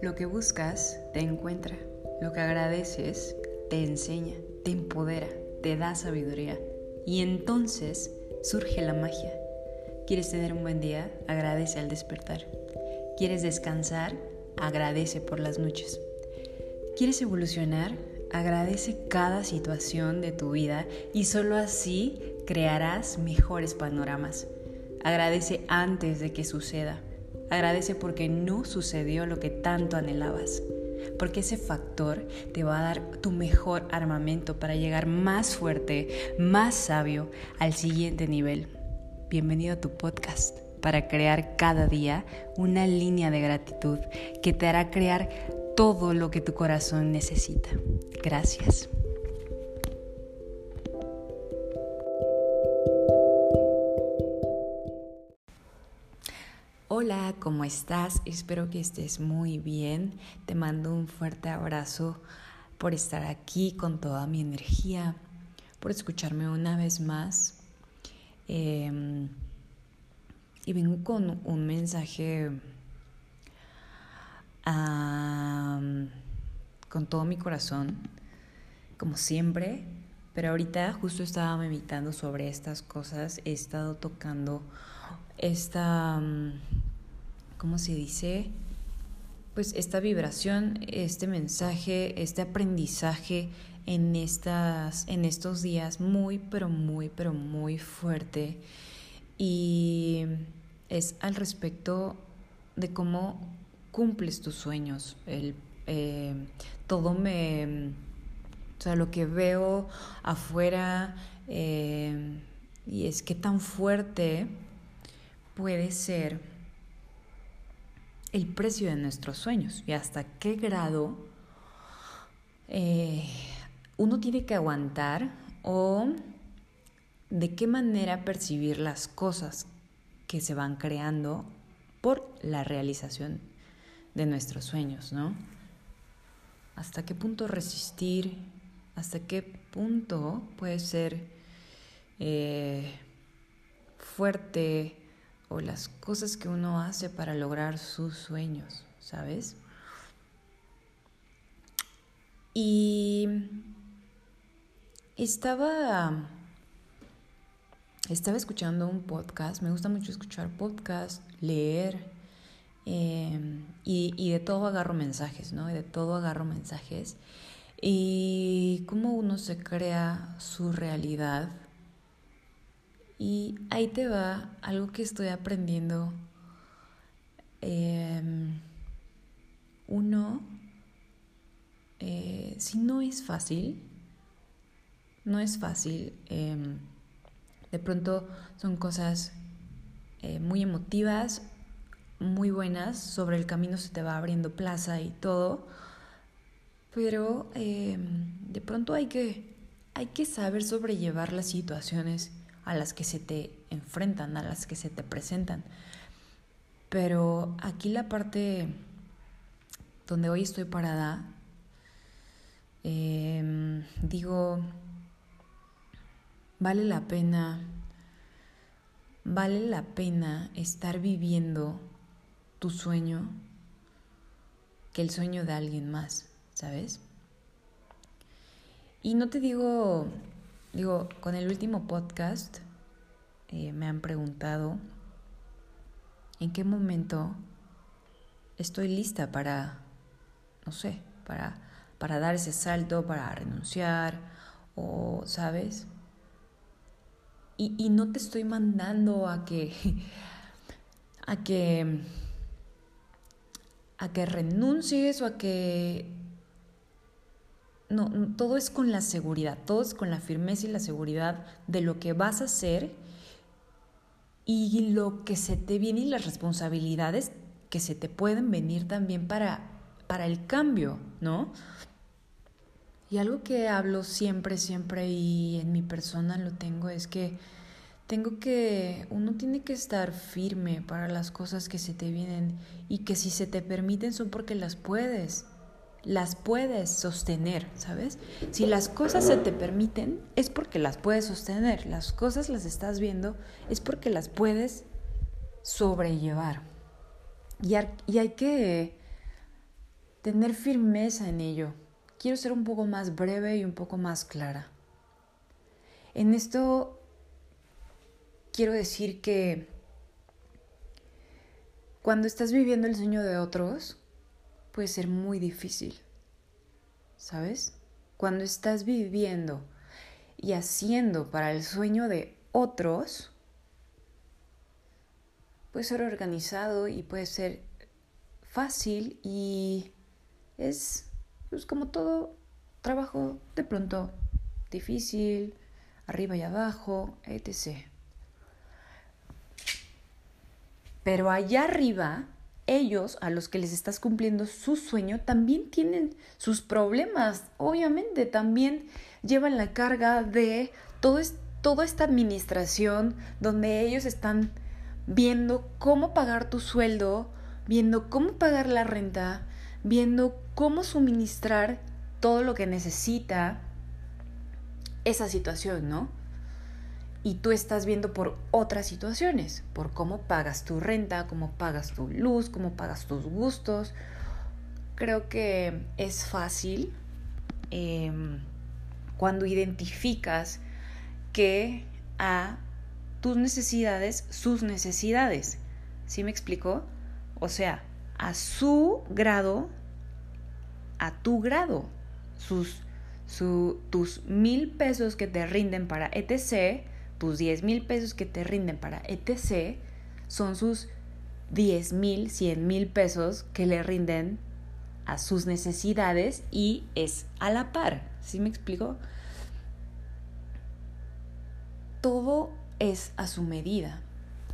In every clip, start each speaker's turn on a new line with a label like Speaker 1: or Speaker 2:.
Speaker 1: Lo que buscas te encuentra, lo que agradeces te enseña, te empodera, te da sabiduría y entonces surge la magia. ¿Quieres tener un buen día? Agradece al despertar. ¿Quieres descansar? Agradece por las noches. ¿Quieres evolucionar? Agradece cada situación de tu vida y solo así crearás mejores panoramas. Agradece antes de que suceda. Agradece porque no sucedió lo que tanto anhelabas. Porque ese factor te va a dar tu mejor armamento para llegar más fuerte, más sabio al siguiente nivel. Bienvenido a tu podcast para crear cada día una línea de gratitud que te hará crear todo lo que tu corazón necesita. Gracias. Hola, ¿cómo estás? Espero que estés muy bien. Te mando un fuerte abrazo por estar aquí con toda mi energía, por escucharme una vez más. Em, y vengo con un mensaje con todo mi corazón, como siempre, pero ahorita justo estaba meditando sobre estas cosas, he estado tocando esta, ¿cómo se dice? Pues esta vibración, este mensaje, este aprendizaje en, estas, en estos días muy, pero muy, pero muy fuerte. Y es al respecto de cómo cumples tus sueños. El, eh, todo me... O sea, lo que veo afuera eh, y es que tan fuerte puede ser el precio de nuestros sueños y hasta qué grado eh, uno tiene que aguantar o de qué manera percibir las cosas que se van creando por la realización de nuestros sueños, ¿no? ¿Hasta qué punto resistir? ¿Hasta qué punto puede ser eh, fuerte o las cosas que uno hace para lograr sus sueños, ¿sabes? Y estaba estaba escuchando un podcast, me gusta mucho escuchar podcast, leer, em, y, de todo agarro mensajes, ¿no? Y de todo agarro mensajes. Y cómo uno se crea su realidad. Y ahí te va algo que estoy aprendiendo. Em, uno, eh, si no es fácil, no es fácil. Em, de pronto son cosas eh, muy emotivas, muy buenas, sobre el camino se te va abriendo plaza y todo, pero em, de pronto hay que, hay que saber sobrellevar las situaciones a las que se te enfrentan, a las que se te presentan. Pero aquí la parte donde hoy estoy parada, em, digo, Vale la pena, vale la pena estar viviendo tu sueño que el sueño de alguien más, ¿sabes? Y no te digo, digo, con el último podcast eh, me han preguntado en qué momento estoy lista para, no sé, para, para dar ese salto, para renunciar, o, ¿sabes? Y, no te estoy mandando a que, a que, a que renuncies o a que... No, todo es con la seguridad, todo es con la firmeza y la seguridad de lo que vas a hacer y lo que se te viene y las responsabilidades que se te pueden venir también para, para el cambio, ¿no? Y algo que hablo siempre, siempre y en mi persona lo tengo es que tengo que, uno tiene que estar firme para las cosas que se te vienen y que si se te permiten son porque las puedes, las puedes sostener, ¿sabes? Si las cosas se te permiten es porque las puedes sostener, las cosas las estás viendo es porque las puedes sobrellevar. Y, y hay que tener firmeza en ello. Quiero ser un poco más breve y un poco más clara. En esto quiero decir que cuando estás viviendo el sueño de otros, puede ser muy difícil. ¿Sabes? Cuando estás viviendo y haciendo para el sueño de otros, puede ser organizado y puede ser fácil y es pues, como todo trabajo de pronto difícil, arriba y abajo, etc. Pero allá arriba, ellos a los que les estás cumpliendo su sueño también tienen sus problemas. Obviamente también llevan la carga de todo toda esta administración donde ellos están viendo cómo pagar tu sueldo, viendo cómo pagar la renta, viendo cómo suministrar todo lo que necesita esa situación, ¿no? Y tú estás viendo por otras situaciones, por cómo pagas tu renta, cómo pagas tu luz, cómo pagas tus gustos. Creo que es fácil em, cuando identificas que a tus necesidades, sus necesidades. ¿Sí me explicó? O sea, a su grado, a tu grado, sus, tus mil pesos que te rinden para ETC, tus diez mil pesos que te rinden para ETC, son sus diez mil, cien mil pesos que le rinden a sus necesidades y es a la par. ¿Sí me explico? Todo es a su medida.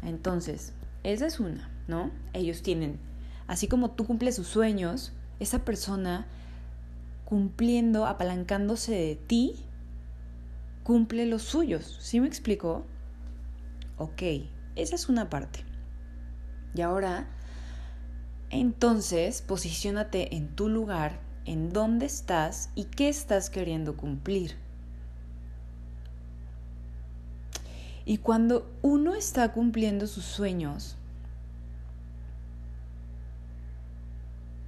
Speaker 1: Entonces, esa es una, ¿no? Ellos tienen, así como tú cumples sus sueños, esa persona cumpliendo, apalancándose de ti, cumple los suyos. ¿Sí me explico? Ok, esa es una parte. Y ahora, entonces, posiciónate en tu lugar, en dónde estás y qué estás queriendo cumplir. Y cuando uno está cumpliendo sus sueños,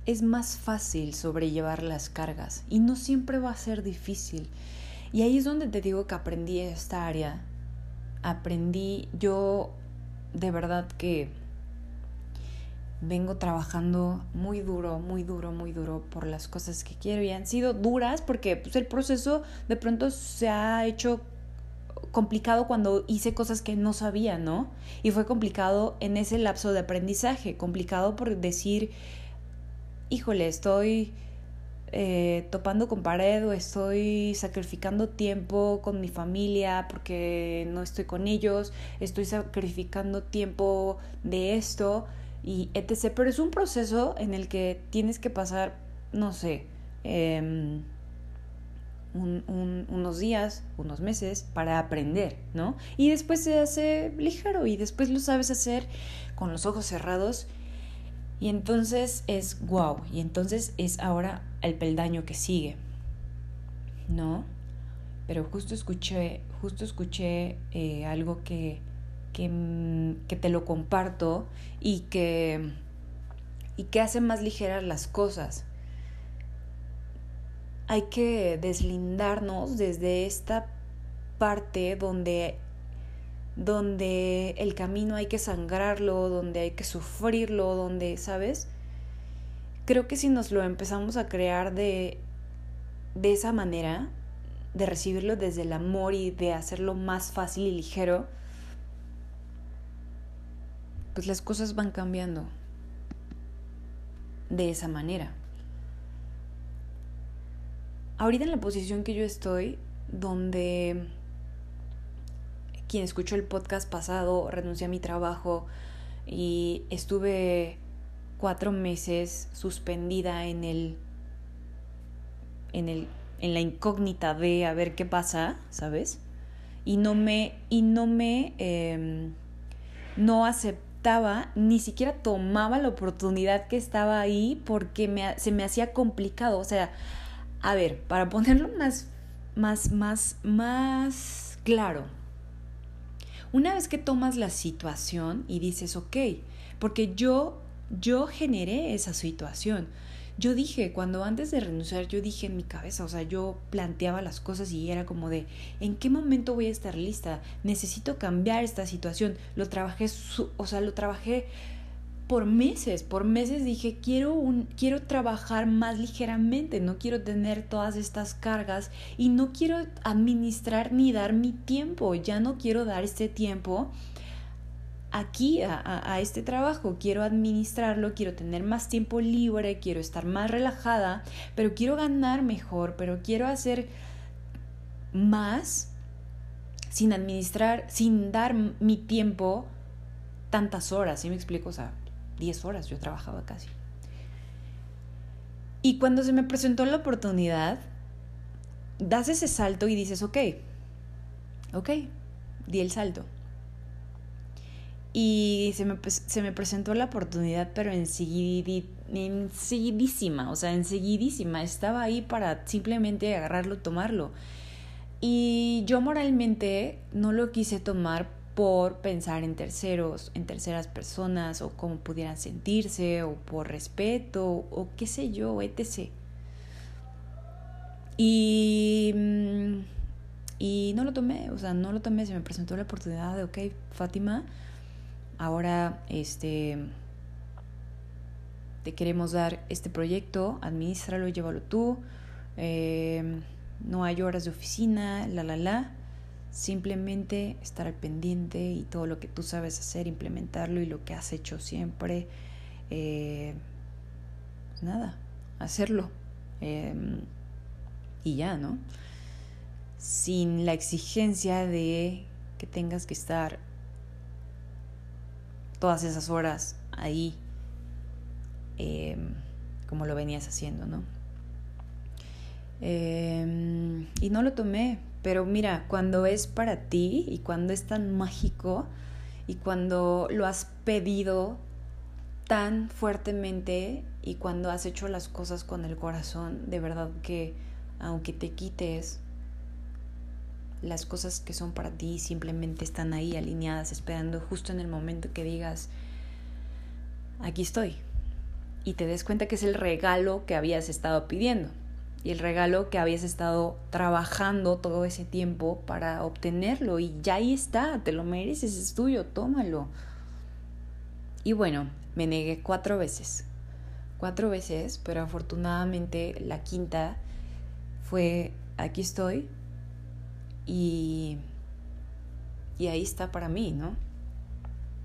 Speaker 1: es más fácil sobrellevar las cargas y no siempre va a ser difícil. Y ahí es donde te digo que aprendí esta área. Aprendí, yo de verdad que vengo trabajando muy duro, muy duro, muy duro por las cosas que quiero y han sido duras porque pues, el proceso de pronto se ha hecho complicado cuando hice cosas que no sabía, ¿no? Y fue complicado en ese lapso de aprendizaje, complicado por decir, híjole, estoy eh, topando con pared o estoy sacrificando tiempo con mi familia porque no estoy con ellos, estoy sacrificando tiempo de esto y etc. Pero es un proceso en el que tienes que pasar, no sé, eh, unos días, unos meses para aprender, ¿no? Y después se hace ligero y después lo sabes hacer con los ojos cerrados y entonces es wow, y entonces es ahora el peldaño que sigue, ¿no? Pero justo escuché, justo escuché eh, algo que, que, mm, que te lo comparto y que, y que hace más ligeras las cosas hay que deslindarnos desde esta parte donde donde el camino hay que sangrarlo, donde hay que sufrirlo, donde, ¿sabes? Creo que si nos lo empezamos a crear de, de esa manera, de recibirlo desde el amor y de hacerlo más fácil y ligero, pues las cosas van cambiando de esa manera. Ahorita en la posición que yo estoy, donde quien escuchó el podcast pasado, renuncié a mi trabajo y estuve cuatro meses suspendida en el, en el, en la incógnita de a ver qué pasa, ¿sabes? Y no me, y no me, em, no aceptaba, ni siquiera tomaba la oportunidad que estaba ahí porque me, se me hacía complicado, o sea, a ver, para ponerlo más, más, más, más claro, una vez que tomas la situación y dices, ok, porque yo, yo generé esa situación, yo dije, cuando antes de renunciar, yo dije en mi cabeza, o sea, yo planteaba las cosas y era como de, ¿en qué momento voy a estar lista? Necesito cambiar esta situación. Lo trabajé, o sea, lo trabajé por meses, por meses dije, quiero, un, quiero trabajar más ligeramente, no quiero tener todas estas cargas y no quiero administrar ni dar mi tiempo, ya no quiero dar este tiempo aquí a, este trabajo, quiero administrarlo, quiero tener más tiempo libre, quiero estar más relajada, pero quiero ganar mejor, pero quiero hacer más sin administrar, sin dar mi tiempo tantas horas, ¿sí me explico? O sea, 10 horas yo trabajaba casi. Y cuando se me presentó la oportunidad, das ese salto y dices, ok, ok, di el salto. Y se me, se me presentó la oportunidad, pero enseguidísima, o sea, enseguidísima. Estaba ahí para simplemente agarrarlo, tomarlo. Y yo moralmente no lo quise tomar por pensar en terceros, en terceras personas o cómo pudieran sentirse o por respeto o qué sé yo, etc. Y, mm, y no lo tomé, o sea, no lo tomé, se me presentó la oportunidad de, ok, Fátima, ahora este, te queremos dar este proyecto, administralo, llévalo tú, eh, no hay horas de oficina, la, la, la simplemente estar al pendiente y todo lo que tú sabes hacer, implementarlo y lo que has hecho siempre, eh, nada, hacerlo. Em, y ya, ¿no? Sin la exigencia de que tengas que estar todas esas horas ahí em, como lo venías haciendo, ¿no? Em, y no lo tomé pero mira, cuando es para ti y cuando es tan mágico y cuando lo has pedido tan fuertemente y cuando has hecho las cosas con el corazón, de verdad que aunque te quites, las cosas que son para ti simplemente están ahí alineadas, esperando justo en el momento que digas, aquí estoy. Y te des cuenta que es el regalo que habías estado pidiendo y el regalo que habías estado trabajando todo ese tiempo para obtenerlo y ya ahí está, te lo mereces, es tuyo, tómalo. Y bueno, me negué cuatro veces, cuatro veces, pero afortunadamente la quinta fue aquí estoy y, y ahí está para mí, ¿no?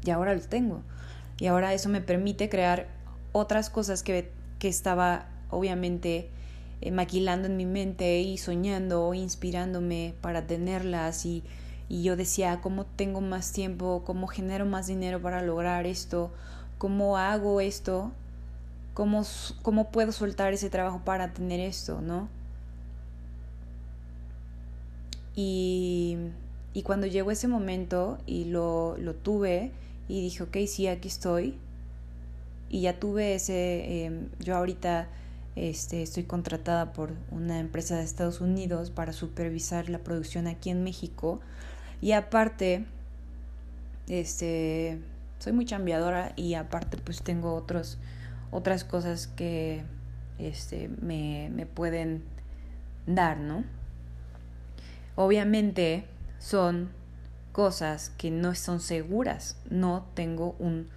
Speaker 1: Y ahora lo tengo. Y ahora eso me permite crear otras cosas que, que estaba obviamente eh, maquilando en mi mente y soñando, inspirándome para tenerlas y, y yo decía, ¿cómo tengo más tiempo? ¿Cómo genero más dinero para lograr esto? ¿Cómo hago esto? ¿Cómo, cómo puedo soltar ese trabajo para tener esto? ¿No? Y, y cuando llegó ese momento y lo, lo, tuve y dije, ok, sí, aquí estoy. Y ya tuve ese, em, yo ahorita este, estoy contratada por una empresa de Estados Unidos para supervisar la producción aquí en México. Y aparte, este, soy muy chambeadora y aparte pues tengo otros, otras cosas que este, me, me pueden dar, ¿no? Obviamente son cosas que no son seguras. No tengo un...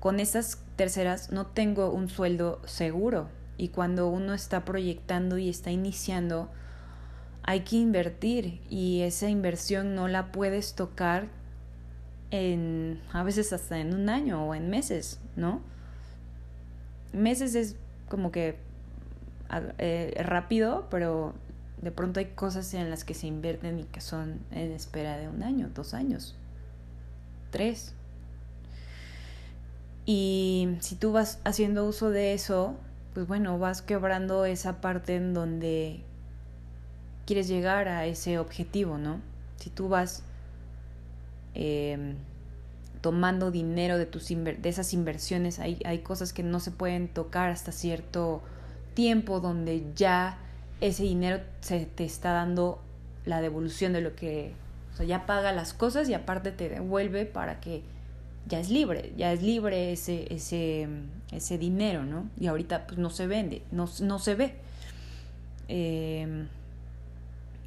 Speaker 1: Con estas terceras no tengo un sueldo seguro y cuando uno está proyectando y está iniciando, hay que invertir y esa inversión no la puedes tocar en a veces hasta en un año o en meses, ¿no? Meses es como que eh, rápido, pero de pronto hay cosas en las que se invierten y que son en espera de un año, dos años, tres. Y si tú vas haciendo uso de eso, pues bueno, vas quebrando esa parte en donde quieres llegar a ese objetivo, ¿no? Si tú vas em, tomando dinero de, tus de esas inversiones, hay, hay cosas que no se pueden tocar hasta cierto tiempo donde ya ese dinero se te está dando la devolución de lo que, o sea, ya paga las cosas y aparte te devuelve para que ya es libre, ya es libre ese, ese, ese dinero, ¿no? Y ahorita pues no se vende, no, no se ve. Em,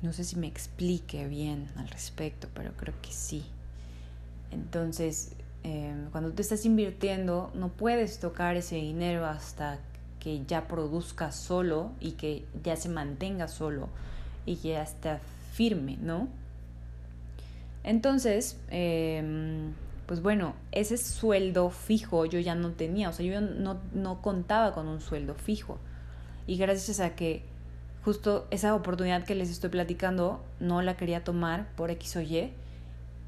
Speaker 1: no sé si me explique bien al respecto, pero creo que sí. Entonces, em, cuando tú estás invirtiendo, no puedes tocar ese dinero hasta que ya produzca solo y que ya se mantenga solo y que ya está firme, ¿no? Entonces, em, pues bueno, ese sueldo fijo yo ya no tenía, o sea, yo no, no contaba con un sueldo fijo. Y gracias a que justo esa oportunidad que les estoy platicando no la quería tomar por X o Y.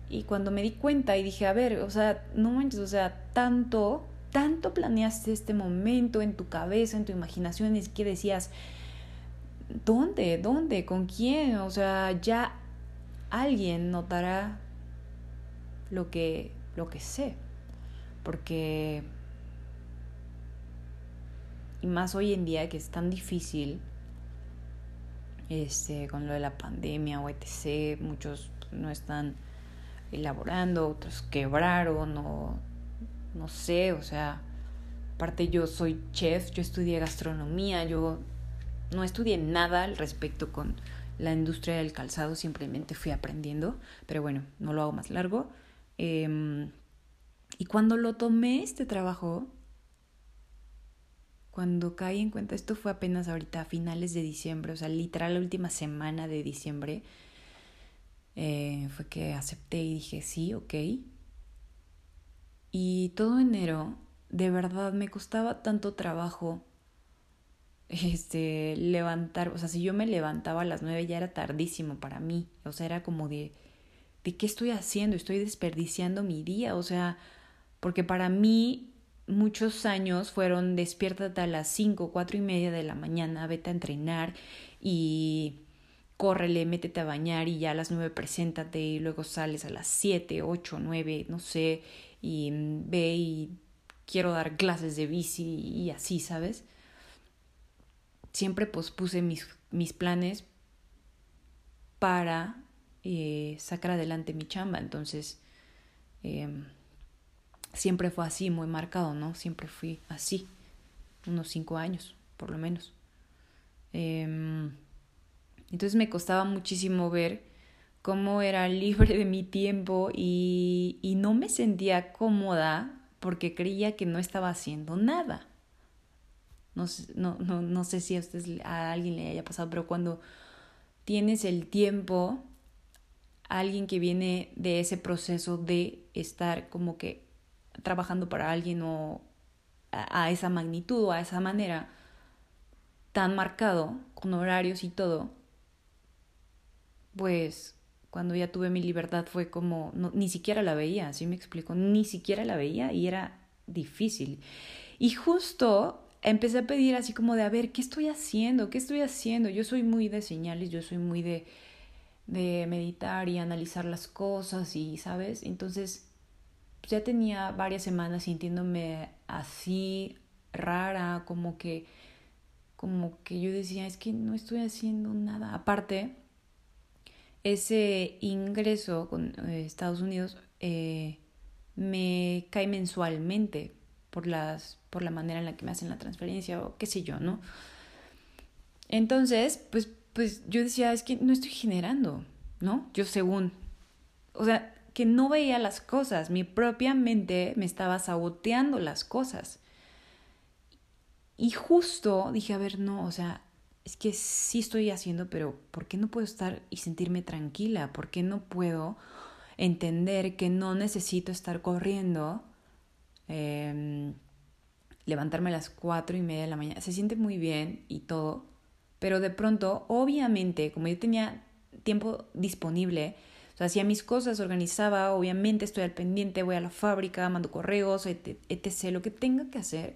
Speaker 1: Y cuando me di cuenta y dije, a ver, o sea, no manches, o sea, tanto, tanto planeaste este momento en tu cabeza, en tu imaginación, es que decías, ¿dónde? ¿Dónde? ¿Con quién? O sea, ya alguien notará lo que, lo que sé. Porque, y más hoy en día que es tan difícil, este, con lo de la pandemia o etc., muchos no están elaborando, otros quebraron o no sé, o sea, aparte yo soy chef, yo estudié gastronomía, yo no estudié nada al respecto con la industria del calzado, simplemente fui aprendiendo, pero bueno, no lo hago más largo. Em, y cuando lo tomé este trabajo, cuando caí en cuenta, esto fue apenas ahorita a finales de diciembre, o sea, literal la última semana de diciembre, eh, fue que acepté y dije, sí, ok. Y todo enero, de verdad, me costaba tanto trabajo este, levantar, o sea, si yo me levantaba a las nueve ya era tardísimo para mí, o sea, era como de, ¿de qué estoy haciendo? Estoy desperdiciando mi día, o sea, porque para mí muchos años fueron despiértate a las 5, cuatro y media de la mañana, vete a entrenar y córrele, métete a bañar y ya a las nueve preséntate y luego sales a las 7, 8, 9, no sé, y ve y quiero dar clases de bici y así, ¿sabes? Siempre pospuse mis, mis planes para eh, sacar adelante mi chamba, entonces... Eh, siempre fue así, muy marcado, ¿no? Siempre fui así, unos cinco años, por lo menos. Em, entonces me costaba muchísimo ver cómo era libre de mi tiempo y, y no me sentía cómoda porque creía que no estaba haciendo nada. No, no, no, no sé si a, ustedes, a alguien le haya pasado, pero cuando tienes el tiempo, alguien que viene de ese proceso de estar como que trabajando para alguien o a, esa magnitud o a esa manera tan marcado, con horarios y todo, pues cuando ya tuve mi libertad fue como, ni siquiera la veía, así me explico, ni siquiera la veía y era difícil. Y justo empecé a pedir así como de, a ver, ¿qué estoy haciendo? ¿Qué estoy haciendo? Yo soy muy de señales, yo soy muy de, de meditar y analizar las cosas y, ¿sabes? Entonces pues, ya tenía varias semanas sintiéndome así rara, como que como que yo decía, es que no estoy haciendo nada. Aparte, ese ingreso con eh, Estados Unidos eh, me cae mensualmente por, las, por la manera en la que me hacen la transferencia o qué sé yo, ¿no? Entonces, pues, pues yo decía, es que no estoy generando, ¿no? Yo según, o sea, que no veía las cosas, mi propia mente me estaba saboteando las cosas. Y justo dije, a ver, no, o sea, es que sí estoy haciendo, pero ¿por qué no puedo estar y sentirme tranquila? ¿Por qué no puedo entender que no necesito estar corriendo? Em, levantarme a las cuatro y media de la mañana. Se siente muy bien y todo, pero de pronto, obviamente, como yo tenía tiempo disponible, hacía mis cosas, organizaba, obviamente estoy al pendiente, voy a la fábrica, mando correos, etc., lo que tenga que hacer,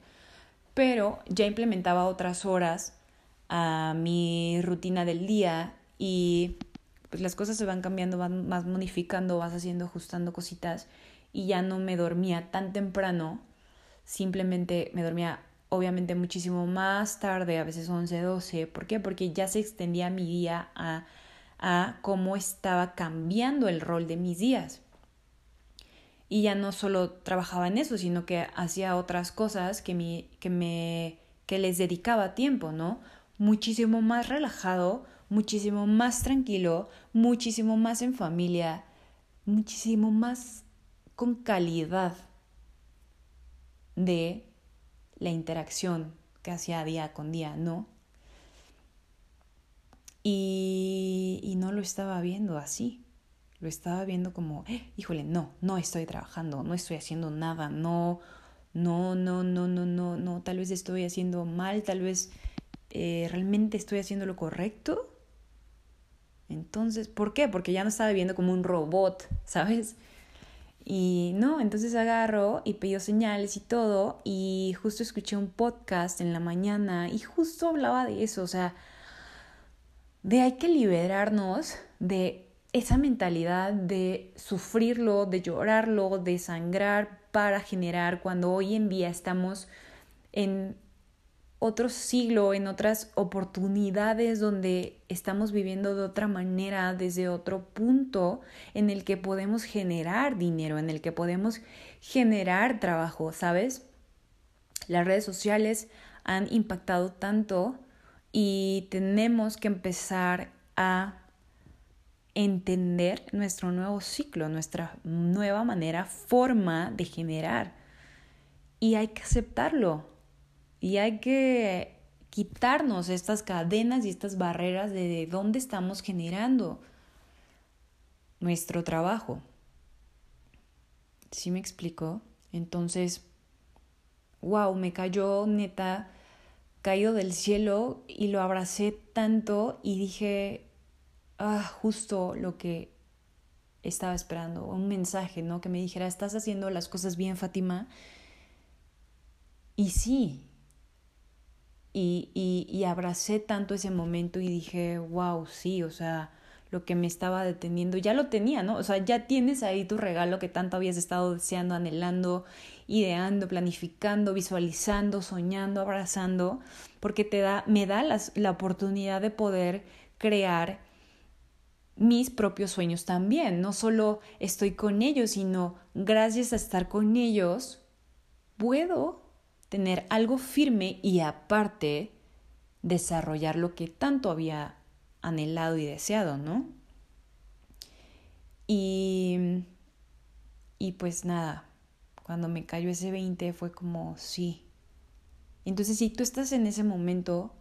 Speaker 1: pero ya implementaba otras horas a mi rutina del día y pues las cosas se van cambiando, van más modificando, vas haciendo, ajustando cositas y ya no me dormía tan temprano, simplemente me dormía obviamente muchísimo más tarde, a veces 11, 12. ¿Por qué? Porque ya se extendía mi día a a cómo estaba cambiando el rol de mis días. y ya no solo trabajaba en eso, sino que hacía otras cosas que, mi, que, me, que les dedicaba tiempo, ¿no? Muchísimo más relajado, muchísimo más tranquilo, muchísimo más en familia, muchísimo más con calidad de la interacción que hacía día con día, ¿no? Y, y no lo estaba viendo así. Lo estaba viendo como, eh, híjole, no, no estoy trabajando, no estoy haciendo nada, no, no, no, no, no, no, no, tal vez estoy haciendo mal, tal vez eh, realmente estoy haciendo lo correcto. Entonces, ¿por qué? Porque ya no estaba viendo como un robot, ¿sabes? Y no, entonces agarro y pidió señales y todo, y justo escuché un podcast en la mañana y justo hablaba de eso, o sea, de hay que liberarnos de esa mentalidad de sufrirlo, de llorarlo, de sangrar para generar cuando hoy en día estamos en otro siglo, en otras oportunidades donde estamos viviendo de otra manera, desde otro punto en el que podemos generar dinero, en el que podemos generar trabajo, ¿sabes? Las redes sociales han impactado tanto y tenemos que empezar a entender nuestro nuevo ciclo, nuestra nueva manera, forma de generar. Y hay que aceptarlo. Y hay que quitarnos estas cadenas y estas barreras de, dónde estamos generando nuestro trabajo. ¿Sí me explico? Entonces, wow, me cayó neta, caído del cielo y lo abracé tanto y dije, ah, justo lo que estaba esperando, un mensaje, ¿no? Que me dijera, estás haciendo las cosas bien, Fátima. Y sí. Y, y, abracé tanto ese momento y dije, wow, sí, o sea, lo que me estaba deteniendo, ya lo tenía, ¿no? O sea, ya tienes ahí tu regalo que tanto habías estado deseando, anhelando, ideando, planificando, visualizando, soñando, abrazando, porque te da, me da la oportunidad de poder crear mis propios sueños también. No solo estoy con ellos, sino gracias a estar con ellos, puedo tener algo firme y aparte desarrollar lo que tanto había anhelado y deseado, ¿no? Y, y pues nada, cuando me cayó ese 20 fue como, sí. Entonces si tú estás en ese momento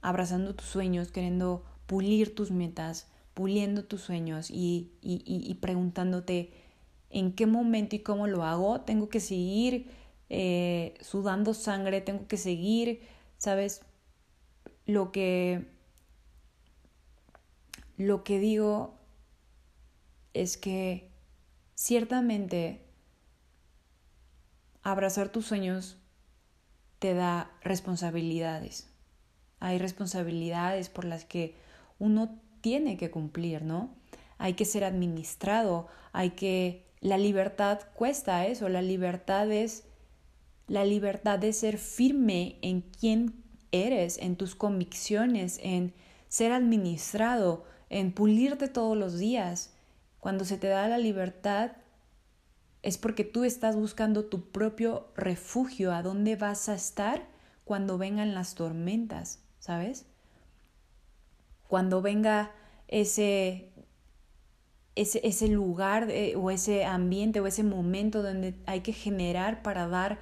Speaker 1: abrazando tus sueños, queriendo pulir tus metas, puliendo tus sueños y, y, y, preguntándote en qué momento y cómo lo hago, tengo que seguir eh, sudando sangre, tengo que seguir, ¿sabes? Lo que, lo que digo es que ciertamente abrazar tus sueños te da responsabilidades. Hay responsabilidades por las que uno tiene que cumplir, ¿no? Hay que ser administrado, hay que... La libertad cuesta eso, la libertad es la libertad de ser firme en quién eres, en tus convicciones, en ser administrado, en pulirte todos los días. Cuando se te da la libertad es porque tú estás buscando tu propio refugio, a dónde vas a estar cuando vengan las tormentas, ¿sabes? cuando venga ese, ese, ese lugar eh, o ese ambiente o ese momento donde hay que generar para dar,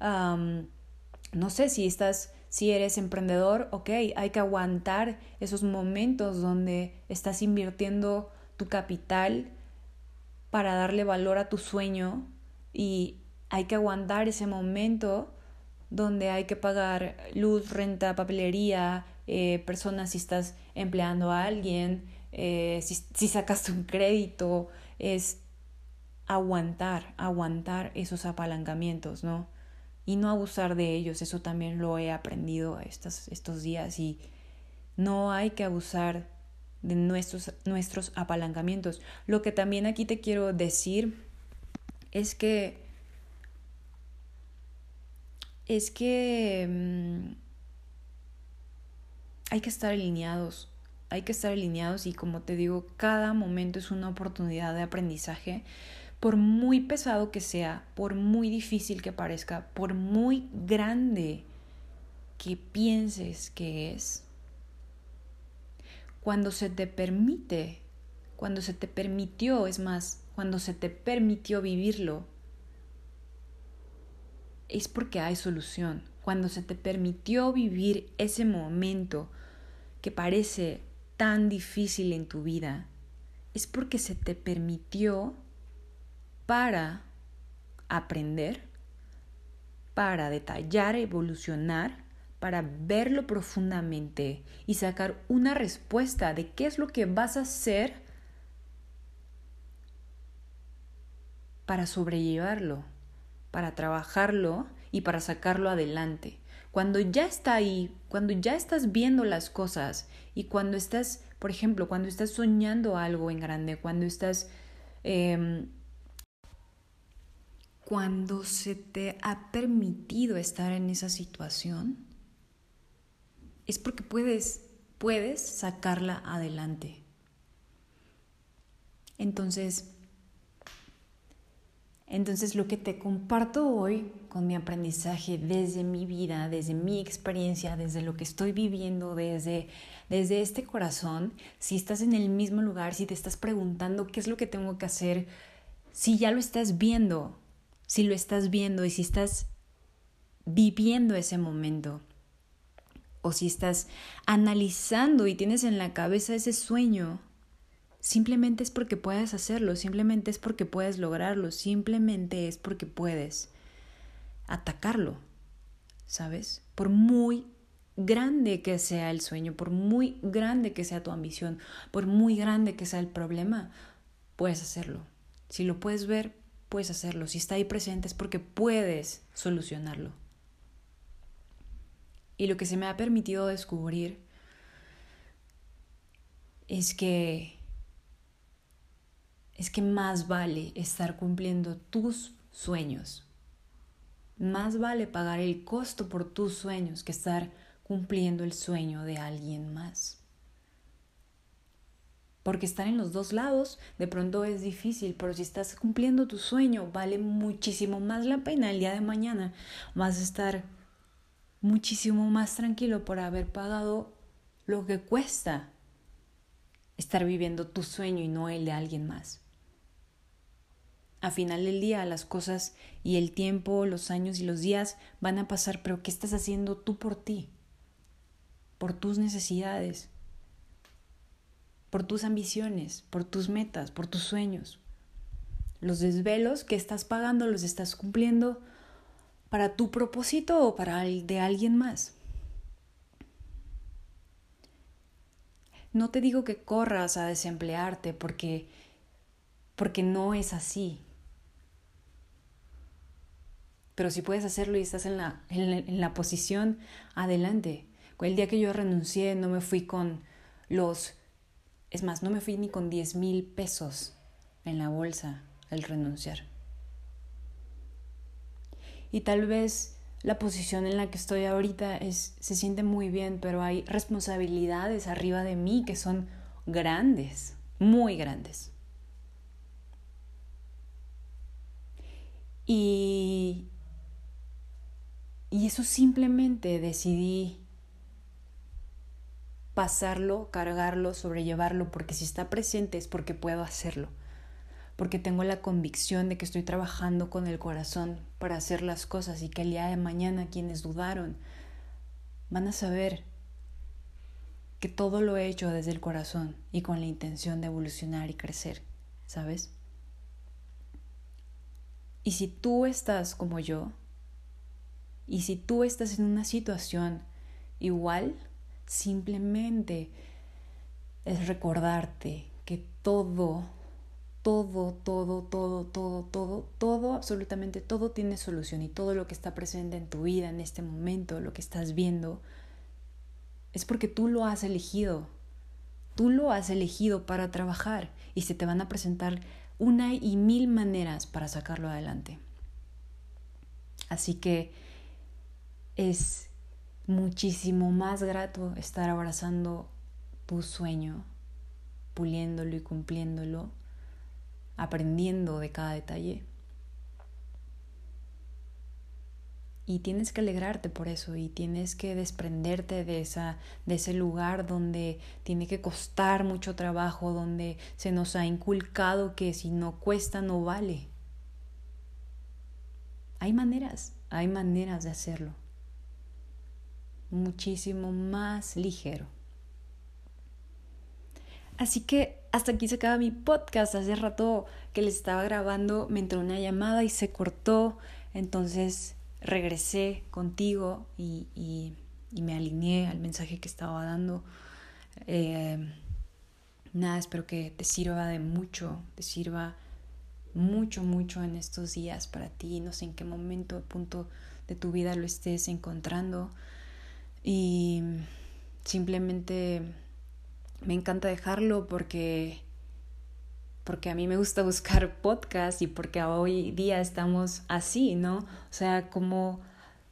Speaker 1: no sé si estás, si eres emprendedor, ok, hay que aguantar esos momentos donde estás invirtiendo tu capital para darle valor a tu sueño y hay que aguantar ese momento donde hay que pagar luz, renta, papelería, eh, personas si estás empleando a alguien, eh, si, si sacaste un crédito, es aguantar, aguantar esos apalancamientos, ¿no? Y no abusar de ellos, eso también lo he aprendido estos, estos días y no hay que abusar de nuestros, nuestros apalancamientos. Lo que también aquí te quiero decir es que es que mm, hay que estar alineados, hay que estar alineados y como te digo, cada momento es una oportunidad de aprendizaje por muy pesado que sea, por muy difícil que parezca, por muy grande que pienses que es, cuando se te permite, cuando se te permitió, es más, cuando se te permitió vivirlo, es porque hay solución. Cuando se te permitió vivir ese momento que parece tan difícil en tu vida, es porque se te permitió para aprender, para detallar, evolucionar, para verlo profundamente y sacar una respuesta de qué es lo que vas a hacer para sobrellevarlo, para trabajarlo y para sacarlo adelante. Cuando ya está ahí, cuando ya estás viendo las cosas y cuando estás, por ejemplo, cuando estás soñando algo en grande, cuando estás... Em, cuando se te ha permitido estar en esa situación, es porque puedes, puedes sacarla adelante. Entonces, entonces lo que te comparto hoy con mi aprendizaje desde mi vida, desde mi experiencia, desde lo que estoy viviendo, desde, desde este corazón, si estás en el mismo lugar, si te estás preguntando qué es lo que tengo que hacer, si ya lo estás viendo, si lo estás viendo y si estás viviendo ese momento, o si estás analizando y tienes en la cabeza ese sueño, simplemente es porque puedes hacerlo, simplemente es porque puedes lograrlo, simplemente es porque puedes atacarlo, ¿sabes? Por muy grande que sea el sueño, por muy grande que sea tu ambición, por muy grande que sea el problema, puedes hacerlo. Si lo puedes ver, puedes hacerlo. Si está ahí presente es porque puedes solucionarlo. Y lo que se me ha permitido descubrir es que es que más vale estar cumpliendo tus sueños. Más vale pagar el costo por tus sueños que estar cumpliendo el sueño de alguien más. Porque estar en los dos lados de pronto es difícil, pero si estás cumpliendo tu sueño, vale muchísimo más la pena el día de mañana. Vas a estar muchísimo más tranquilo por haber pagado lo que cuesta estar viviendo tu sueño y no el de alguien más. A final del día las cosas y el tiempo, los años y los días van a pasar, pero ¿qué estás haciendo tú por ti? Por tus necesidades, por tus ambiciones, por tus metas, por tus sueños. Los desvelos que estás pagando los estás cumpliendo para tu propósito o para el de alguien más. No te digo que corras a desemplearte porque porque no es así. Pero si puedes hacerlo y estás en la, en la posición, adelante. El día que yo renuncié no me fui con los, es más, no me fui ni con 10 mil pesos en la bolsa al renunciar. Y tal vez la posición en la que estoy ahorita es, se siente muy bien, pero hay responsabilidades arriba de mí que son grandes, muy grandes. Y, y eso simplemente decidí pasarlo, cargarlo, sobrellevarlo, porque si está presente es porque puedo hacerlo porque tengo la convicción de que estoy trabajando con el corazón para hacer las cosas y que el día de mañana quienes dudaron van a saber que todo lo he hecho desde el corazón y con la intención de evolucionar y crecer, ¿sabes? Y si tú estás como yo, y si tú estás en una situación igual, simplemente es recordarte que todo todo, todo, todo, todo, todo, todo, absolutamente todo tiene solución y todo lo que está presente en tu vida en este momento, lo que estás viendo, es porque tú lo has elegido. Tú lo has elegido para trabajar y se te van a presentar una y mil maneras para sacarlo adelante. Así que es muchísimo más grato estar abrazando tu sueño, puliéndolo y cumpliéndolo aprendiendo de cada detalle. Y tienes que alegrarte por eso y tienes que desprenderte de, esa, de ese lugar donde tiene que costar mucho trabajo, donde se nos ha inculcado que si no cuesta no vale. Hay maneras, hay maneras de hacerlo. Muchísimo más ligero. Así que hasta aquí se acaba mi podcast. Hace rato que les estaba grabando me entró una llamada y se cortó. Entonces regresé contigo y, me alineé al mensaje que estaba dando. Eh, nada, espero que te sirva de mucho, te sirva mucho, mucho en estos días para ti. No sé en qué momento, punto de tu vida lo estés encontrando. Y simplemente me encanta dejarlo porque porque a mí me gusta buscar podcast y porque hoy día estamos así, ¿no? O sea, cómo,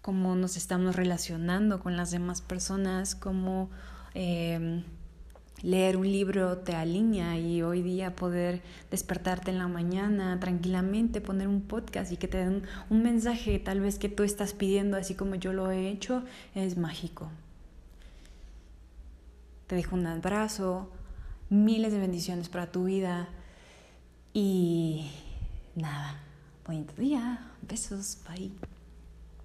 Speaker 1: cómo nos estamos relacionando con las demás personas, cómo em, leer un libro te alinea y hoy día poder despertarte en la mañana tranquilamente, poner un podcast y que te den un mensaje tal vez que tú estás pidiendo, así como yo lo he hecho, es mágico. Te dejo un abrazo, miles de bendiciones para tu vida y nada, bonito día, besos, bye.